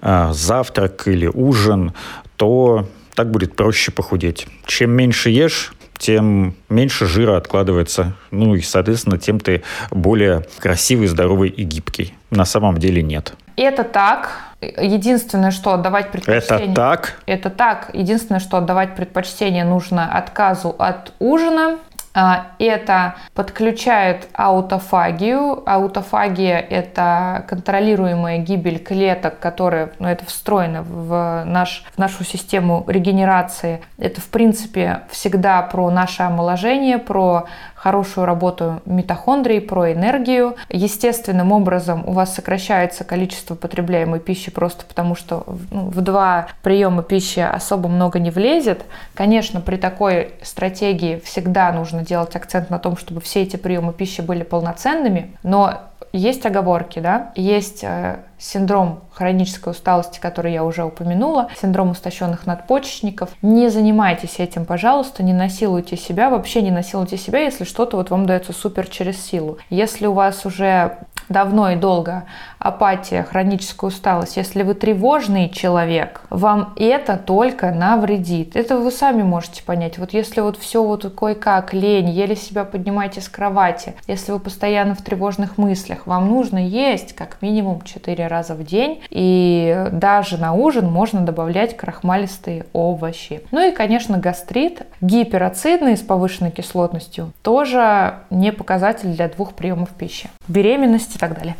а, завтрак или ужин, то так будет проще похудеть. Чем меньше ешь, тем меньше жира откладывается. Ну и, соответственно, тем ты более красивый, здоровый и гибкий. На самом деле нет. Это так. Единственное, что отдавать предпочтение... Это так? Это так. Единственное, что отдавать предпочтение нужно отказу от ужина, это подключает аутофагию. Аутофагия – это контролируемая гибель клеток, которые, ну, это встроено в, наш, в нашу систему регенерации. Это, в принципе, всегда про наше омоложение, про хорошую работу митохондрий, про энергию. Естественным образом у вас сокращается количество потребляемой пищи просто потому, что ну, в два приема пищи особо много не влезет. Конечно, при такой стратегии всегда нужно делать акцент на том, чтобы все эти приемы пищи были полноценными, но есть оговорки, да, есть э, синдром хронической усталости, который я уже упомянула, синдром истощенных надпочечников. Не занимайтесь этим, пожалуйста, не насилуйте себя, вообще не насилуйте себя, если что-то вот вам дается супер через силу. Если у вас уже давно и долго апатия, хроническая усталость, если вы тревожный человек, вам это только навредит. Это вы сами можете понять. Вот если вот все вот кое-как, лень, еле себя поднимаете с кровати, если вы постоянно в тревожных мыслях, вам нужно есть как минимум 4 раза в день, и даже на ужин можно добавлять крахмалистые овощи. Ну и, конечно, гастрит, гиперацидный с повышенной кислотностью, тоже не показатель для двух приемов пищи. Беременность и так далее.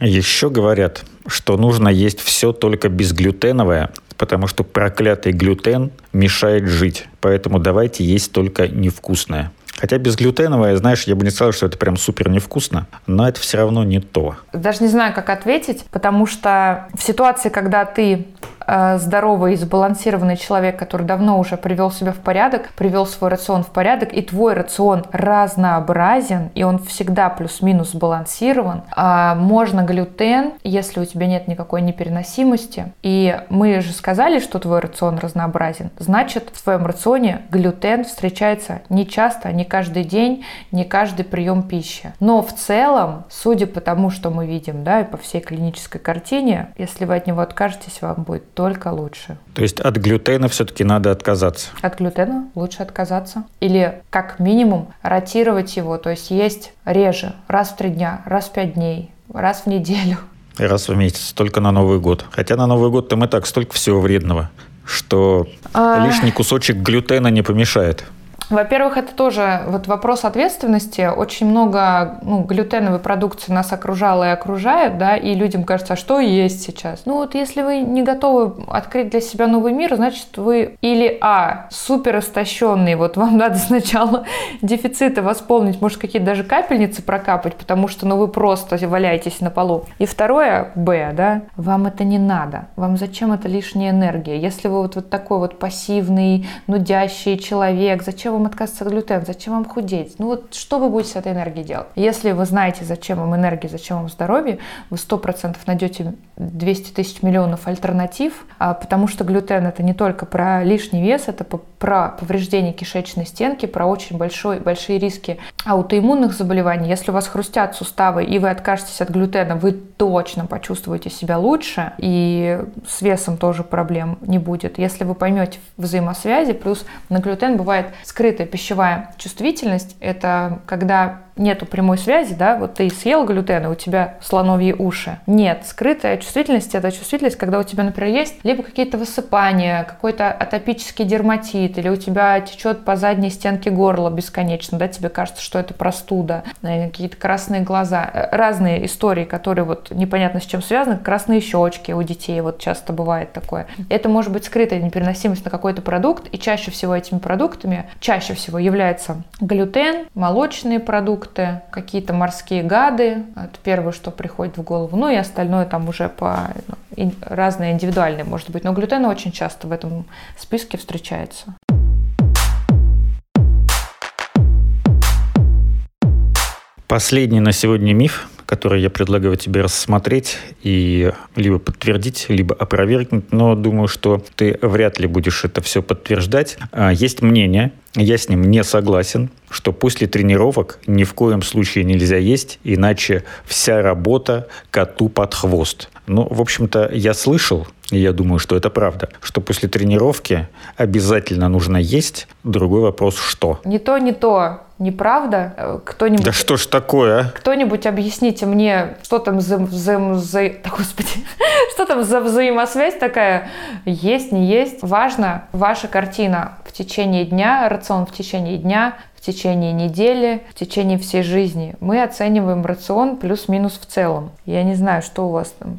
Еще говорят, что нужно есть все только безглютеновое, потому что проклятый глютен мешает жить. Поэтому давайте есть только невкусное. Хотя безглютеновое, знаешь, я бы не сказал, что это прям супер невкусно, но это все равно не то. Даже не знаю, как ответить, потому что в ситуации, когда ты здоровый и сбалансированный человек, который давно уже привел себя в порядок, привел свой рацион в порядок, и твой рацион разнообразен, и он всегда плюс-минус сбалансирован, а можно глютен, если у тебя нет никакой непереносимости. И мы же сказали, что твой рацион разнообразен. Значит, в твоем рационе глютен встречается не часто, не каждый день, не каждый прием пищи. Но в целом, судя по тому, что мы видим, да, и по всей клинической картине, если вы от него откажетесь, вам будет только лучше. То есть от глютена все-таки надо отказаться? От глютена лучше отказаться. Или как минимум ротировать его, то есть есть реже, раз в три дня, раз в пять дней, раз в неделю. Раз в месяц, только на Новый год. Хотя на Новый год там и так столько всего вредного, что а... лишний кусочек глютена не помешает. Во-первых, это тоже вот вопрос ответственности. Очень много ну, глютеновой продукции нас окружало и окружает, да, и людям кажется, а что есть сейчас? Ну вот если вы не готовы открыть для себя новый мир, значит вы или а, супер истощенный, вот вам надо сначала дефициты восполнить, может какие-то даже капельницы прокапать, потому что ну вы просто валяетесь на полу. И второе, б, да, вам это не надо, вам зачем это лишняя энергия? Если вы вот, вот такой вот пассивный, нудящий человек, зачем вам отказываться от глютена? Зачем вам худеть? Ну вот что вы будете с этой энергией делать? Если вы знаете, зачем вам энергия, зачем вам здоровье, вы сто процентов найдете 200 тысяч миллионов альтернатив, а, потому что глютен это не только про лишний вес, это про повреждение кишечной стенки, про очень большой, большие риски аутоиммунных заболеваний. Если у вас хрустят суставы и вы откажетесь от глютена, вы точно почувствуете себя лучше, и с весом тоже проблем не будет. Если вы поймете взаимосвязи, плюс на глютен бывает скрытая пищевая чувствительность, это когда нету прямой связи, да, вот ты съел глютен, и у тебя слоновьи уши. Нет, скрытая чувствительность – это чувствительность, когда у тебя, например, есть либо какие-то высыпания, какой-то атопический дерматит, или у тебя течет по задней стенке горла бесконечно, да, тебе кажется, что это простуда, какие-то красные глаза, э, разные истории, которые вот непонятно с чем связаны, красные щечки у детей, вот часто бывает такое. Это может быть скрытая непереносимость на какой-то продукт, и чаще всего этими продуктами, чаще всего является глютен, молочные продукты, какие-то морские гады, это первое, что приходит в голову, ну и остальное там уже по ну, разные индивидуальные, может быть, но глютен очень часто в этом списке встречается. Последний на сегодня миф, который я предлагаю тебе рассмотреть и либо подтвердить, либо опровергнуть, но думаю, что ты вряд ли будешь это все подтверждать. А, есть мнение, я с ним не согласен, что после тренировок ни в коем случае нельзя есть, иначе вся работа коту под хвост. Ну, в общем-то, я слышал, и я думаю, что это правда, что после тренировки обязательно нужно есть. Другой вопрос, что? Не то, не то. Неправда? Э, кто-нибудь... Да что ж такое, а? Кто-нибудь объясните мне, что там за... за, за... Да, господи, что там за взаимосвязь такая? Есть, не есть? Важно ваша картина в течение дня, рацион в течение дня, в течение недели, в течение всей жизни. Мы оцениваем рацион плюс-минус в целом. Я не знаю, что у вас там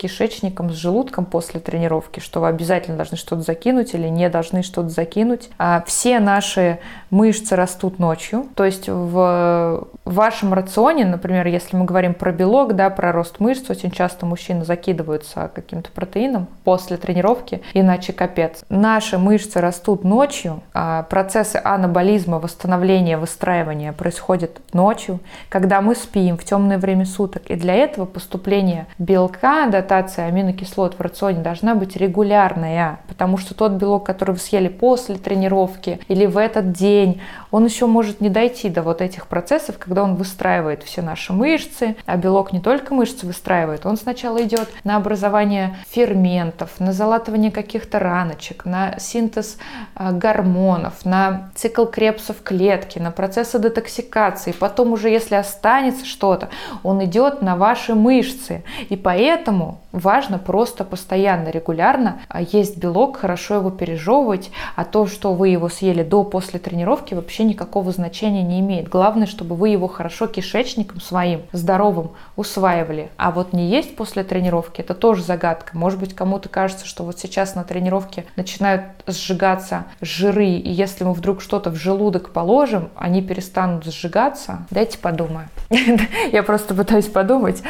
кишечником, с желудком после тренировки, что вы обязательно должны что-то закинуть или не должны что-то закинуть. А все наши мышцы растут ночью, то есть в вашем рационе, например, если мы говорим про белок, да, про рост мышц, очень часто мужчины закидываются каким-то протеином после тренировки, иначе капец. Наши мышцы растут ночью, а процессы анаболизма, восстановления, выстраивания происходят ночью, когда мы спим в темное время суток. И для этого поступление белка, да, адаптация аминокислот в рационе должна быть регулярная, потому что тот белок, который вы съели после тренировки или в этот день, он еще может не дойти до вот этих процессов, когда он выстраивает все наши мышцы, а белок не только мышцы выстраивает, он сначала идет на образование ферментов, на залатывание каких-то раночек, на синтез а, гормонов, на цикл Крепса в клетке, на процессы детоксикации. Потом уже, если останется что-то, он идет на ваши мышцы. И поэтому важно просто постоянно, регулярно а есть белок, хорошо его пережевывать, а то, что вы его съели до, после тренировки, вообще никакого значения не имеет. Главное, чтобы вы его хорошо кишечником своим, здоровым, усваивали. А вот не есть после тренировки, это тоже загадка. Может быть, кому-то кажется, что вот сейчас на тренировке начинают сжигаться жиры, и если мы вдруг что-то в желудок положим, они перестанут сжигаться. Дайте подумаю. Я просто пытаюсь подумать.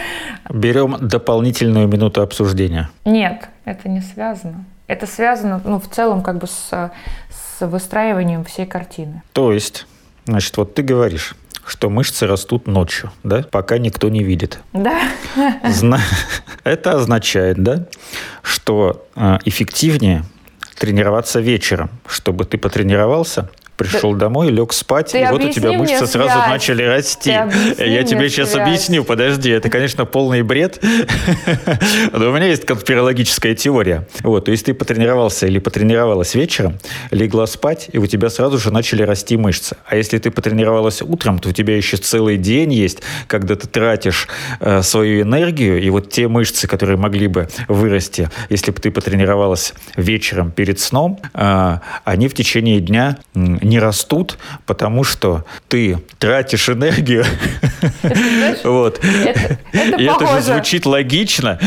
Берем дополнительную минуту обсуждения. Нет, это не связано. Это связано, ну, в целом, как бы с, с выстраиванием всей картины. То есть, значит, вот ты говоришь, что мышцы растут ночью, да, пока никто не видит. Да. Зна... Это означает, да, что э, эффективнее тренироваться вечером, чтобы ты потренировался, пришел да. домой, лег спать, ты и вот у тебя мышцы сразу начали расти. Я тебе сейчас связь. объясню, подожди, это, конечно, полный бред, но у меня есть конспирологическая теория. Вот, то есть ты потренировался или потренировалась вечером, легла спать, и у тебя сразу же начали расти мышцы. А если ты потренировалась утром, то у тебя еще целый день есть, когда ты тратишь э, свою энергию, и вот те мышцы, которые могли бы вырасти, если бы ты потренировалась вечером перед сном, э, они в течение дня не растут, потому что ты тратишь энергию. Вот. И это же звучит логично.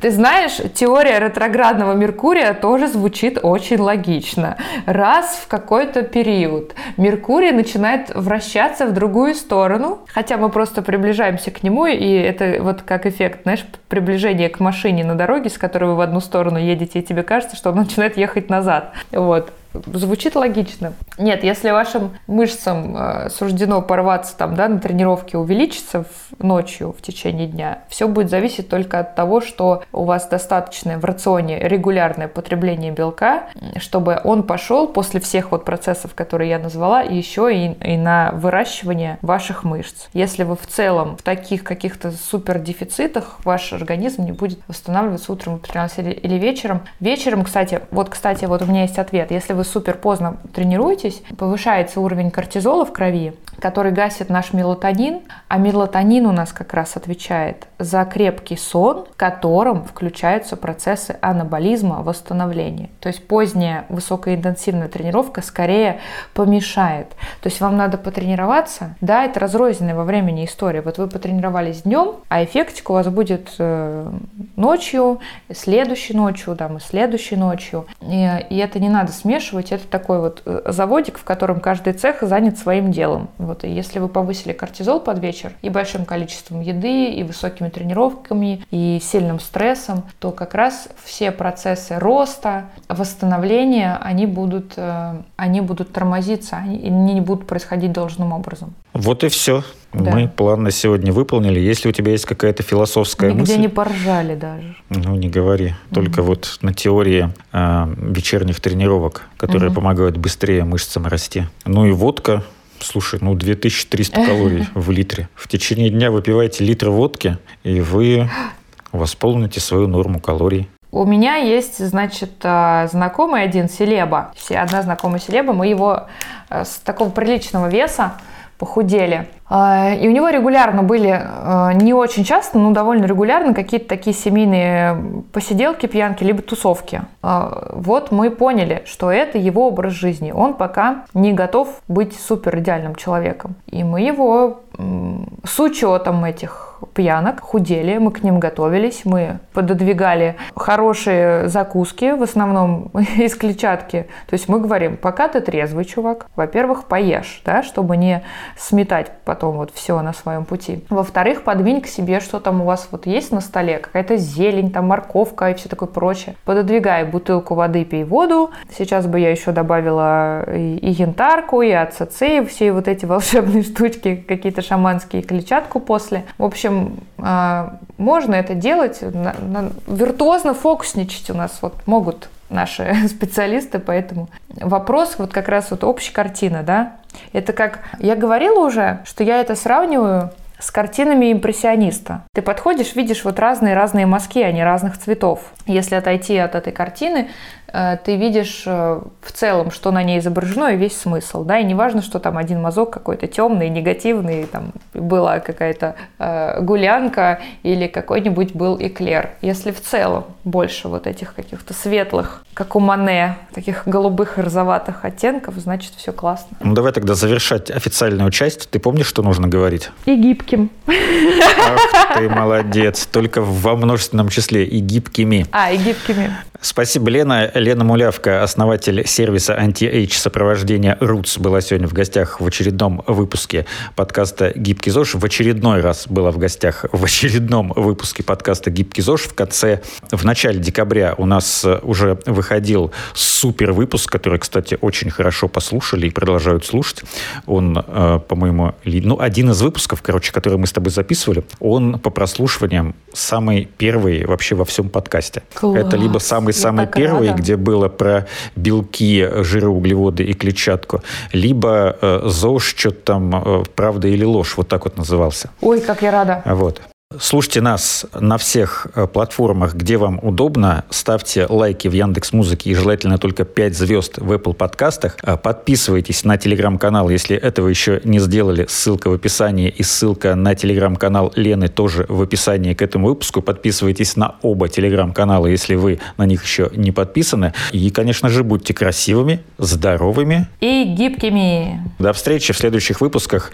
Ты знаешь, теория ретроградного Меркурия тоже звучит очень логично. Раз в какой-то период Меркурий начинает вращаться в другую сторону, хотя мы просто приближаемся к нему, и это вот как эффект, знаешь, приближение к машине на дороге, с которой вы в одну сторону едете, и тебе кажется, что он начинает ехать назад. Вот. Звучит логично. Нет, если вашим мышцам э, суждено порваться там, да, на тренировке, увеличиться в, ночью в течение дня, все будет зависеть только от того, что у вас достаточное в рационе регулярное потребление белка, чтобы он пошел после всех вот процессов, которые я назвала, еще и, и на выращивание ваших мышц. Если вы в целом в таких каких-то супер дефицитах, ваш организм не будет восстанавливаться утром или, вечером. Вечером, кстати, вот, кстати, вот у меня есть ответ. Если вы вы супер поздно тренируетесь, повышается уровень кортизола в крови, который гасит наш мелатонин, а мелатонин у нас как раз отвечает за крепкий сон, в котором включаются процессы анаболизма, восстановления. То есть поздняя высокоинтенсивная тренировка скорее помешает. То есть вам надо потренироваться, да, это разрозненная во времени история. Вот вы потренировались днем, а эффектик у вас будет э, ночью, следующей ночью, там, и следующей ночью. И, и это не надо смешивать, это такой вот э, заводик, в котором каждый цех занят своим делом. Вот, и если вы повысили кортизол под вечер и большим количеством еды, и высокими тренировками, и сильным стрессом, то как раз все процессы роста, восстановления, они будут, э, они будут тормозиться, они не будут происходить должным образом. Вот и все. Да. Мы план на сегодня выполнили. Если у тебя есть какая-то философская Нигде мысль... не поржали даже. Ну, не говори. Только mm вот на теории э, вечерних тренировок, которые mm помогают быстрее мышцам расти. Ну и водка Слушай, ну 2300 калорий в литре. В течение дня выпивайте литр водки, и вы восполните свою норму калорий. У меня есть, значит, э, знакомый один, Селеба. Одна знакомая Селеба. Мы его э, с такого приличного веса похудели. А, и у него регулярно были, а, не очень часто, но довольно регулярно какие-то такие семейные посиделки, пьянки, либо тусовки. А, вот мы поняли, что это его образ жизни. Он пока не готов быть супер идеальным человеком. И мы его с учетом этих пьянок, худели, мы к ним готовились, мы пододвигали хорошие закуски, в основном из клетчатки. То есть мы говорим, пока ты трезвый, чувак, во-первых, поешь, да, чтобы не сметать потом вот все на своем пути. Во-вторых, подвинь к себе, что там у вас вот есть на столе, какая-то зелень, там морковка и все такое прочее. Пододвигай бутылку воды, пей воду. Сейчас бы я еще добавила и, и янтарку, и АЦЦ, все вот эти волшебные штучки, какие-то шаманские, клетчатку после. В общем, а, можно это делать, виртуозно фокусничать у нас вот могут наши специалисты, поэтому вопрос вот как раз вот общая картина, да, это как, я говорила уже, что я это сравниваю с картинами импрессиониста. Ты подходишь, видишь вот разные-разные мазки, они разных цветов. Если отойти от этой картины, ты видишь э, в целом, что на ней изображено, и весь смысл, да, и не важно, что там один мазок какой-то темный, негативный, там была какая-то э, гулянка или какой-нибудь был эклер. Если в целом больше вот этих каких-то светлых, как у Мане, таких голубых и розоватых оттенков, значит, все классно. Ну, давай тогда завершать официальную часть. Ты помнишь, что нужно говорить? И гибким. Ах ты молодец. Только во множественном числе и гибкими. А, и гибкими. Спасибо, Лена. Лена Мулявка, основатель сервиса Anti-Age сопровождения Roots, была сегодня в гостях в очередном выпуске подкаста «Гибкий ЗОЖ». В очередной раз была в гостях в очередном выпуске подкаста «Гибкий ЗОЖ». В конце, в начале декабря у нас уже выходил супер выпуск, который, кстати, очень хорошо послушали и продолжают слушать. Он, э, по-моему, ну, один из выпусков, короче, который мы с тобой записывали, он по прослушиваниям самый первый вообще во всем подкасте. Класс. Это либо самый самый-самый первый, рада. где было про белки, жиры, углеводы и клетчатку, либо э, ЗОЖ, что-то там э, «Правда или ложь», вот так вот назывался. Ой, как я рада. Вот. Слушайте нас на всех э, платформах, где вам удобно. Ставьте лайки в Яндекс Музыке и желательно только 5 звезд в Apple подкастах. Э, подписывайтесь на телеграм-канал, если этого еще не сделали. Ссылка в описании и ссылка на телеграм-канал Лены тоже в описании к этому выпуску. Подписывайтесь на оба телеграм-канала, если вы на них еще не подписаны. И, конечно же, будьте красивыми, здоровыми и гибкими. До встречи в следующих выпусках.